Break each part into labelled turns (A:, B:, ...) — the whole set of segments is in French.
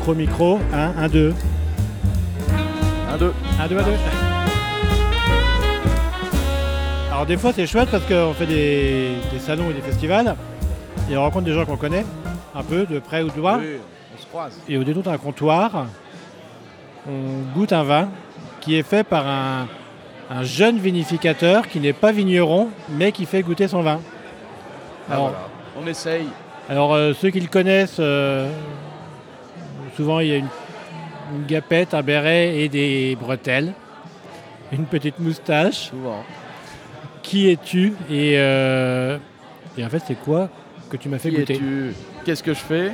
A: Micro, micro. 1, 1, 2.
B: 1, 2.
A: 1, 2, 1, 2. Alors des fois c'est chouette parce qu'on fait des, des salons et des festivals et on rencontre des gens qu'on connaît un peu de près ou de loin.
B: Oui, on se croise.
A: Et au détour d'un comptoir, on goûte un vin qui est fait par un, un jeune vinificateur qui n'est pas vigneron mais qui fait goûter son vin.
B: Ah,
A: Alors,
B: voilà. On essaye.
A: alors, euh, ceux qui le connaissent, euh, souvent il y a une, une gapette, un béret et des bretelles, une petite moustache.
B: Souvent.
A: Qui es-tu et, euh, et en fait c'est quoi que tu m'as fait
B: Qui
A: goûter
B: es-tu? Qu'est-ce que je fais?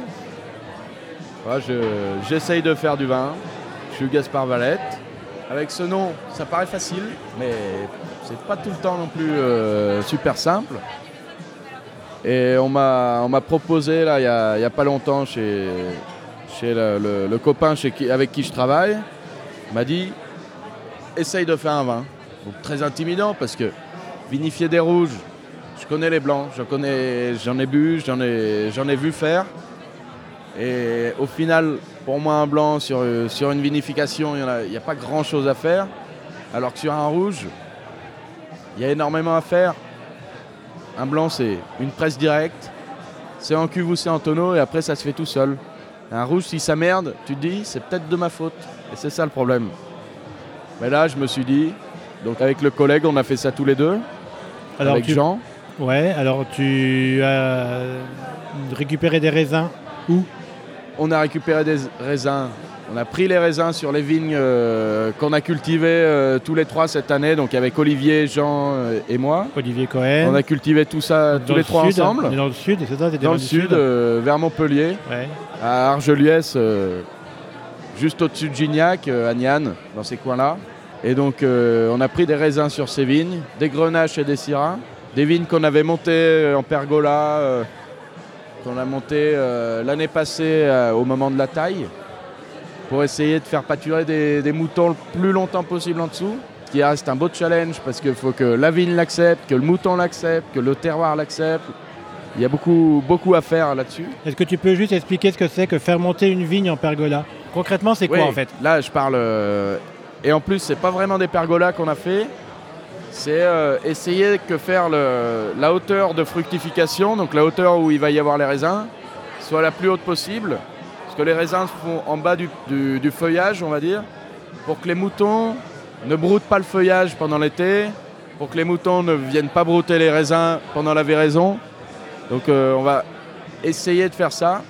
B: Je- J'essaye de faire du vin. Je suis Gaspard Valette. Avec ce nom, ça paraît facile, mais c'est pas tout le temps non plus euh, super simple. Et on m'a proposé, là, il y a, a pas longtemps, chez, chez le, copain avec qui je travaille, m'a dit essaye de faire un vin. Donc, très intimidant parce que vinifier des rouges, je connais les blancs, j'en ai bu, j'en ai, vu faire. Et au final, pour moi, un blanc sur, une vinification, il n'y a, a pas grand chose à faire. Alors que sur un rouge, il y a énormément à faire. Un blanc, c'est une presse directe, c'est en cuve ou c'est en tonneau, et après, ça se fait tout seul. Un rouge, si ça merde, tu te dis, c'est peut-être de ma faute. Et c'est ça le problème. Mais là, je me suis dit, donc avec le collègue, on a fait ça tous les deux,
A: Alors,
B: avec
A: tu,
B: Jean.
A: Ouais, alors tu as récupéré des raisins où?
B: On a récupéré des raisins. On a pris les raisins sur les vignes euh, qu'on a cultivées euh, tous les trois cette année, donc avec Olivier, Jean euh, et moi.
A: Olivier Cohen.
B: On a cultivé tout ça tous les
A: le
B: trois
A: sud,
B: ensemble.
A: Dans le sud, c'est ça c'était
B: Dans le sud, vers Montpellier,
A: Ouais.
B: À Argeliès, euh, juste au-dessus de Gignac, euh, à Niane, dans ces coins-là. Et donc, euh, on a pris des raisins sur ces vignes, des grenaches et des syrahs. Des vignes qu'on avait montées en pergola, qu'on a montées l'année passée au moment de la taille, pour essayer de faire pâturer des, des moutons le plus longtemps possible en dessous. Qui reste un beau challenge parce qu'il faut que la vigne l'accepte, que le mouton l'accepte, que le terroir l'accepte. Il y a beaucoup, beaucoup à faire là-dessus.
A: Est-ce que tu peux juste expliquer ce que c'est que faire monter une vigne en pergola Concrètement, c'est quoi
B: Oui,
A: en fait
B: Là, je parle. euh, et en plus, c'est pas vraiment des pergolas qu'on a fait. C'est euh, essayer que faire le- la hauteur de fructification, donc la hauteur où il va y avoir les raisins, soit la plus haute possible. Parce que les raisins se font en bas du, du- du feuillage, on va dire, pour que les moutons ne broutent pas le feuillage pendant l'été, pour que les moutons ne viennent pas brouter les raisins pendant la véraison. Donc euh, on va essayer de faire ça.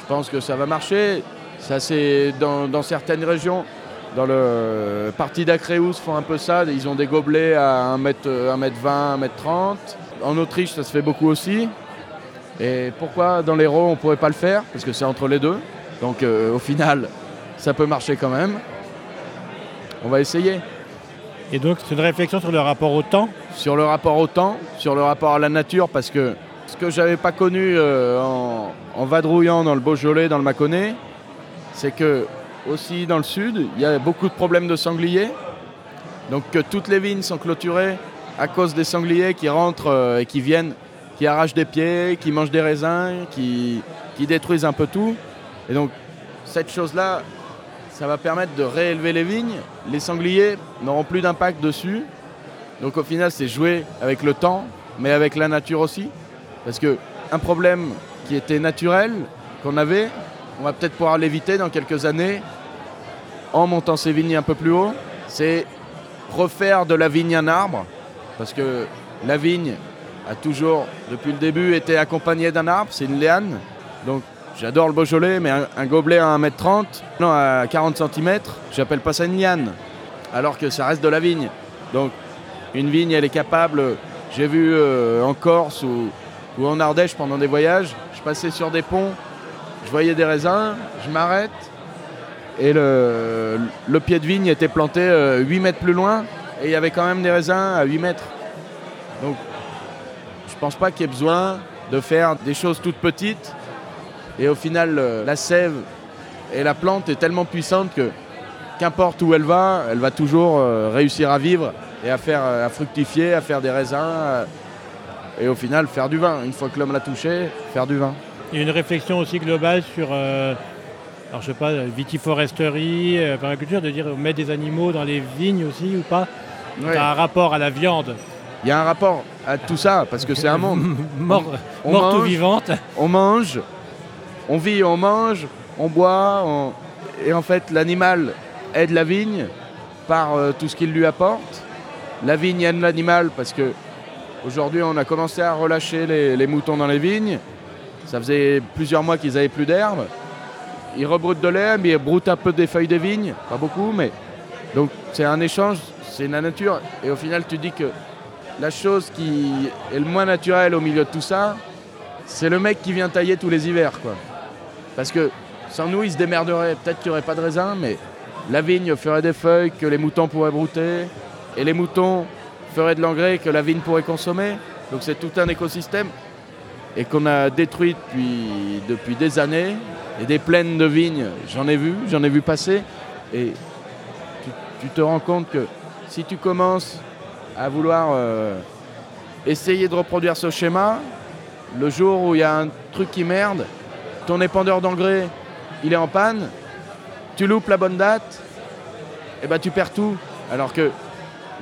B: Je pense que ça va marcher. Ça, c'est dans, certaines régions. Dans le parti d'Acréus font un peu ça. Ils ont des gobelets à 1m, 1m20, 1m30. En Autriche, ça se fait beaucoup aussi. Et pourquoi dans l'Hérault, on ne pourrait pas le faire? Parce que c'est entre les deux. Donc euh, au final, ça peut marcher quand même. On va essayer.
A: Et donc, c'est une réflexion sur le rapport au temps?
B: Sur le rapport au temps, sur le rapport à la nature, parce que ce que j'avais pas connu euh, en, vadrouillant dans le Beaujolais, dans le Mâconnais, c'est que aussi dans le sud, il y a beaucoup de problèmes de sangliers. Donc que toutes les vignes sont clôturées à cause des sangliers qui rentrent euh, et qui viennent, qui arrachent des pieds, qui mangent des raisins, qui, qui détruisent un peu tout. Et donc cette chose-là, ça va permettre de réélever les vignes. Les sangliers n'auront plus d'impact dessus. Donc au final, c'est jouer avec le temps, mais avec la nature aussi. Parce que un problème qui était naturel, qu'on avait, on va peut-être pouvoir l'éviter dans quelques années en montant ces vignes un peu plus haut. C'est refaire de la vigne un arbre. Parce que la vigne a toujours, depuis le début, été accompagnée d'un arbre. C'est une liane. Donc j'adore le Beaujolais, mais un, gobelet à 1m30, non, à 40 cm, j'appelle pas ça une liane. Alors que ça reste de la vigne. Donc une vigne, elle est capable. J'ai vu euh, en Corse ou, en Ardèche pendant des voyages, je passais sur des ponts, je voyais des raisins, je m'arrête et le, pied de vigne était planté euh, 8 mètres plus loin et il y avait quand même des raisins à 8 mètres. Donc je pense pas qu'il y ait besoin de faire des choses toutes petites et au final le- la sève et la plante est tellement puissante que qu'importe où elle va, elle va toujours euh, réussir à vivre et à faire euh, à fructifier, à faire des raisins euh, et au final faire du vin. Une fois que l'homme l'a touché, faire du vin.
A: Il y a une réflexion aussi globale sur euh, alors je sais pas, vitiforesterie, euh, de dire on met des animaux dans les vignes aussi ou pas
B: Ouais.
A: T'as un rapport à la viande
B: Il y a un rapport à tout ça, parce que c'est un monde.
A: Mort,
B: On
A: morte ou
B: mange.
A: vivante.
B: On mange, on vit, on mange, on boit, on- et en fait l'animal aide la vigne par euh, tout ce qu'il lui apporte. La vigne aide l'animal parce que aujourd'hui on a commencé à relâcher les, moutons dans les vignes. Ça faisait plusieurs mois qu'ils n'avaient plus d'herbe. Ils rebroutent de l'herbe, ils broutent un peu des feuilles des vignes, pas beaucoup, mais donc c'est un échange, c'est la nature. Et au final tu dis que la chose qui est le moins naturelle au milieu de tout ça, c'est le mec qui vient tailler tous les hivers. Parce que sans nous, il se démerderait. Peut-être qu'il n'y aurait pas de raisin, mais la vigne ferait des feuilles que les moutons pourraient brouter, et les moutons feraient de l'engrais que la vigne pourrait consommer. Donc c'est tout un écosystème et qu'on a détruit depuis, depuis des années. Et des plaines de vignes, j'en ai vu, j'en ai vu passer. Et tu, te rends compte que si tu commences à vouloir euh, essayer de reproduire ce schéma, le jour où il y a un truc qui merde, ton épandeur d'engrais, il est en panne, tu loupes la bonne date, et ben tu perds tout. Alors que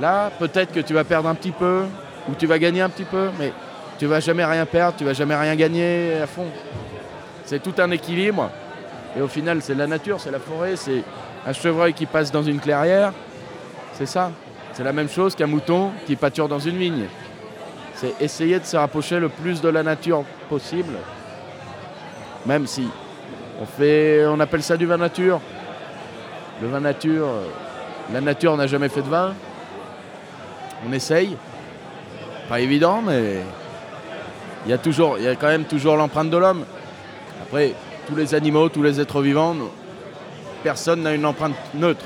B: là, peut-être que tu vas perdre un petit peu, ou tu vas gagner un petit peu, mais tu vas jamais rien perdre, tu vas jamais rien gagner à fond. C'est tout un équilibre. Et au final, c'est la nature, c'est la forêt, c'est un chevreuil qui passe dans une clairière. C'est ça. C'est la même chose qu'un mouton qui pâture dans une vigne. C'est essayer de se rapprocher le plus de la nature possible. Même si on on appelle ça du vin nature. Le vin nature, euh, la nature n'a jamais fait de vin. On essaye. Pas évident, mais il y a toujours, il y a quand même toujours l'empreinte de l'homme. Après, tous les animaux, tous les êtres vivants, personne n'a une empreinte neutre.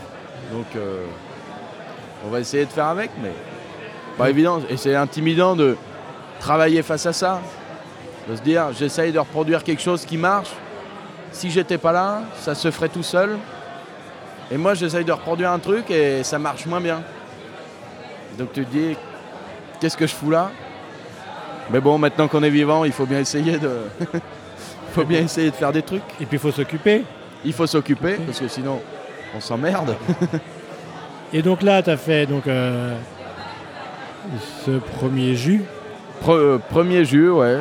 B: Donc, euh, on va essayer de faire avec, mais pas évident. Et c'est intimidant de travailler face à ça. De se dire, j'essaye de reproduire quelque chose qui marche. Si j'étais pas là, ça se ferait tout seul. Et moi, j'essaye de reproduire un truc et ça marche moins bien. Donc tu te dis, qu'est-ce que je fous là? Mais bon, maintenant qu'on est vivant, il faut bien essayer de... il faut bien essayer de faire des trucs.
A: Et puis il faut s'occuper.
B: Il faut s'occuper, parce que sinon, on s'emmerde.
A: Et donc là, tu as fait donc, euh, ce premier jus.
B: Pre- euh, premier jus, ouais.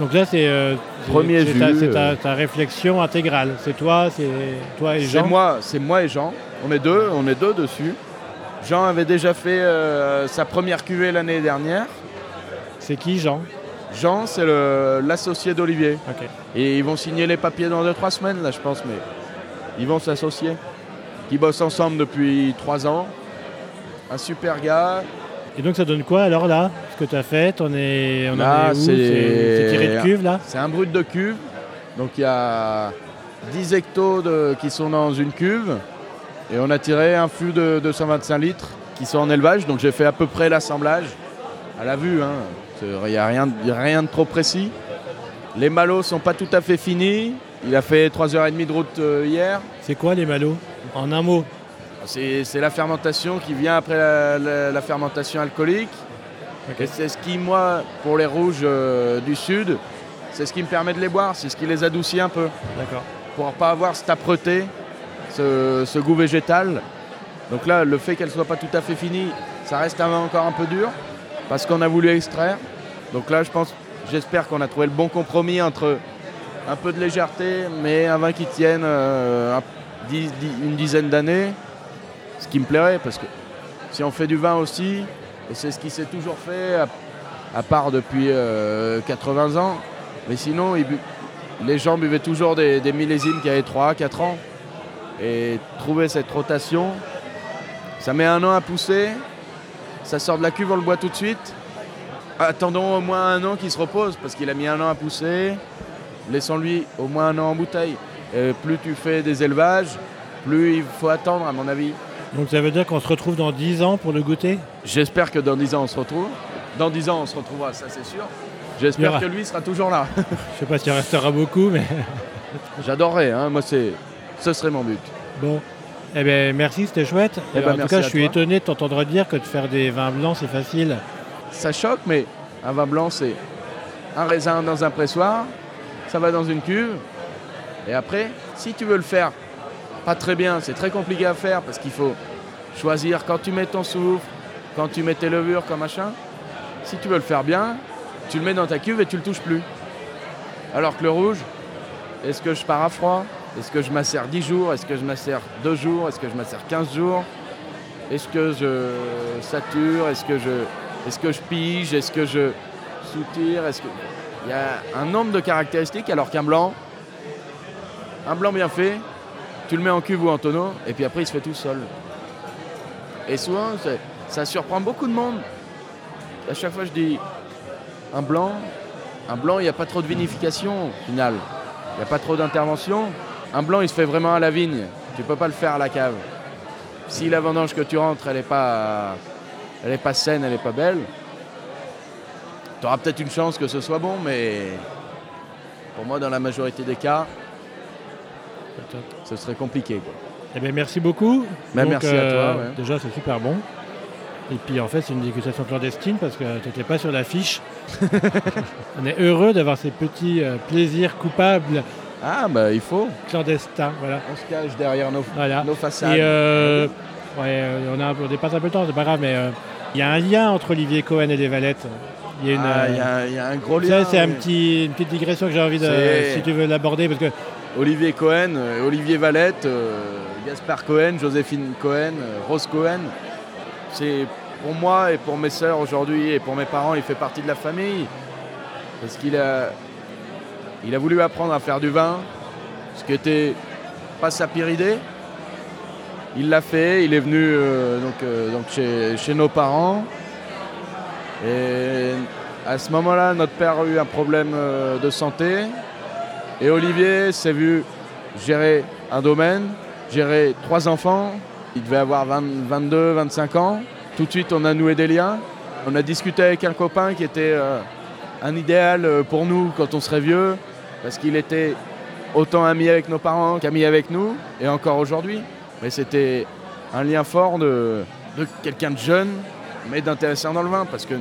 A: Donc là, c'est euh, c'est-
B: Premier
A: c'est ta,
B: jus,
A: c'est ta- ta réflexion intégrale. C'est toi, c'est toi et
B: C'est
A: Jean?
B: moi, c'est moi et Jean. On est deux, on est deux dessus. Jean avait déjà fait euh, sa première cuvée l'année dernière.
A: C'est qui, Jean?
B: Jean, c'est l'associé d'Olivier. Et ils vont signer les papiers dans 2-3 semaines, là, je pense, mais ils vont s'associer. Ils bossent ensemble depuis 3 ans. Un super gars.
A: Et donc ça donne quoi alors là Ce que tu as fait? On est, on en
B: Là,
A: est où?
B: c'est-
A: tiré de cuve là?
B: C'est un brut de cuve. Donc il y a 10 hectos de- qui sont dans une cuve. Et on a tiré un fût de 225 litres qui sont en élevage. Donc j'ai fait à peu près l'assemblage à la vue. hein. Il n'y a rien, y a rien de trop précis. Les malots sont pas tout à fait finis. Il a fait 3h30 de route euh, hier.
A: C'est quoi les malots? En un mot.
B: C'est la fermentation qui vient après la, la- la fermentation alcoolique.
A: Ok.
B: Et c'est ce qui, moi, pour les rouges euh, du sud, c'est ce qui me permet de les boire, c'est ce qui les adoucit un peu,
A: D'accord.
B: pour pas avoir cette âpreté, ce, goût végétal. Donc là, le fait qu'elle soit pas tout à fait finie, ça reste un vin encore un peu dur, parce qu'on a voulu extraire. Donc là, je pense, j'espère qu'on a trouvé le bon compromis entre un peu de légèreté, mais un vin qui tienne euh, une dizaine d'années, ce qui me plairait, parce que si on fait du vin aussi, et c'est ce qui s'est toujours fait, à, part depuis euh, 80 ans, mais sinon, les gens buvaient toujours des, des millésimes qui avaient 3, 4 ans. Et trouver cette rotation, ça met un an à pousser, ça sort de la cuve, on le boit tout de suite. Attendons au moins un an qu'il se repose, parce qu'il a mis un an à pousser. Laissons-lui au moins un an en bouteille. Et plus tu fais des élevages, plus il faut attendre, à mon avis.
A: Donc ça veut dire qu'on se retrouve dans 10 ans pour le goûter?
B: J'espère que dans 10 ans, on se retrouve. Dans 10 ans, on se retrouvera, ça c'est sûr. J'espère que lui sera toujours là.
A: Je sais pas s'il restera beaucoup, mais
B: J'adorerais, hein, moi c'est, ce serait mon but.
A: bon. Eh bien, merci, c'était chouette.
B: Eh ben,
A: en tout cas, je suis
B: toi.
A: étonné de t'entendre dire que de faire des vins blancs, c'est facile.
B: Ça choque, mais un vin blanc, c'est un raisin dans un pressoir, ça va dans une cuve, et après, Si tu veux le faire pas très bien, c'est très compliqué à faire parce qu'il faut choisir quand tu mets ton souffle, quand tu mets tes levures comme machin. Si tu veux le faire bien, tu le mets dans ta cuve et tu le touches plus. Alors que le rouge, est-ce que je pars à froid? Est-ce que je m'assère 10 jours? Est-ce que je m'assère 2 jours? Est-ce que je m'assère 15 jours? Est-ce que je sature? Est-ce que je, pige? Est-ce que je soutire? Il y a un nombre de caractéristiques alors qu'un blanc, un blanc bien fait, tu le mets en cuve ou en tonneau et puis après il se fait tout seul. Et souvent, ça surprend beaucoup de monde. À chaque fois, je dis un blanc, un blanc, il n'y a pas trop de vinification au final. Il n'y a pas trop d'intervention. Un blanc, il se fait vraiment à la vigne. Tu ne peux pas le faire à la cave. Si la vendange que tu rentres, elle n'est pas, elle est pas saine, elle n'est pas belle, tu auras peut-être une chance que ce soit bon, mais pour moi, dans la majorité des cas, ce serait compliqué.
A: Eh bien, merci beaucoup.
B: Ben, merci à toi.
A: Euh, déjà, c'est super bon. Et puis en fait, c'est une dégustation clandestine parce que tu n'étais pas sur l'affiche. On est heureux d'avoir ces petits euh, plaisirs coupables.
B: Ah, bah il faut.
A: Clandestins, voilà.
B: On se cache derrière nos, nos façades.
A: Et euh, ouais, on, a, on dépasse un peu le temps, c'est pas grave, mais il y a un lien entre Olivier Cohen et les Valettes.
B: Il y, a ah, y, a un gros lien.
A: C'est un petit, une petite digression que j'ai envie de, si tu veux l'aborder, parce que
B: Olivier Cohen, Olivier Valette, Gaspard Cohen, Joséphine Cohen, Rose Cohen. C'est pour moi et pour mes sœurs aujourd'hui et pour mes parents, il fait partie de la famille. Parce qu'il a, il a voulu apprendre à faire du vin, ce qui n'était pas sa pire idée. Il l'a fait, il est venu euh, donc, euh, chez, nos parents. Et à ce moment-là, notre père a eu un problème euh, de santé. Et Olivier s'est vu gérer un domaine gérer trois enfants. Il devait avoir 22, 25 ans. Tout de suite, on a noué des liens. On a discuté avec un copain qui était un idéal pour nous quand on serait vieux, parce qu'il était autant ami avec nos parents qu'ami avec nous, et encore aujourd'hui. Mais c'était un lien fort de, quelqu'un de jeune, mais d'intéressant dans le vin, parce que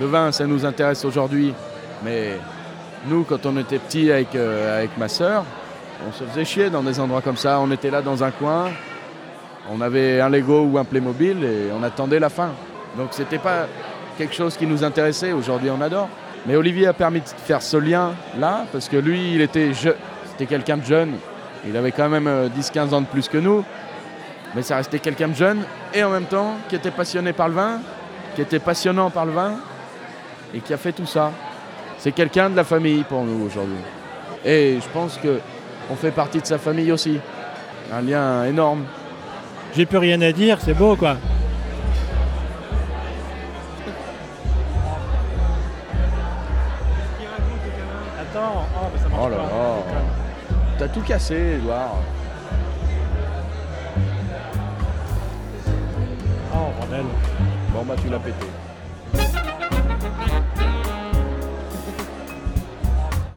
B: le vin, ça nous intéresse aujourd'hui. Mais nous, quand on était petits avec, euh, avec ma sœur, on se faisait chier dans des endroits comme ça. On était là dans un coin, on avait un Lego ou un Playmobil et on attendait la fin. Donc c'était pas quelque chose qui nous intéressait. Aujourd'hui, on adore. Mais Olivier a permis de faire ce lien là parce que lui, il était c'était quelqu'un de jeune. Il avait quand même 10-15 euh, ans de plus que nous. Mais ça restait quelqu'un de jeune et en même temps qui était passionné par le vin, qui était passionnant par le vin et qui a fait tout ça. C'est quelqu'un de la famille pour nous aujourd'hui. Et je pense que on fait partie de sa famille aussi. Un lien énorme.
A: J'ai plus rien à dire, c'est beau quoi.
B: T'as tout cassé, Edouard.
A: Oh bordel.
B: Bon bah tu l'as pété.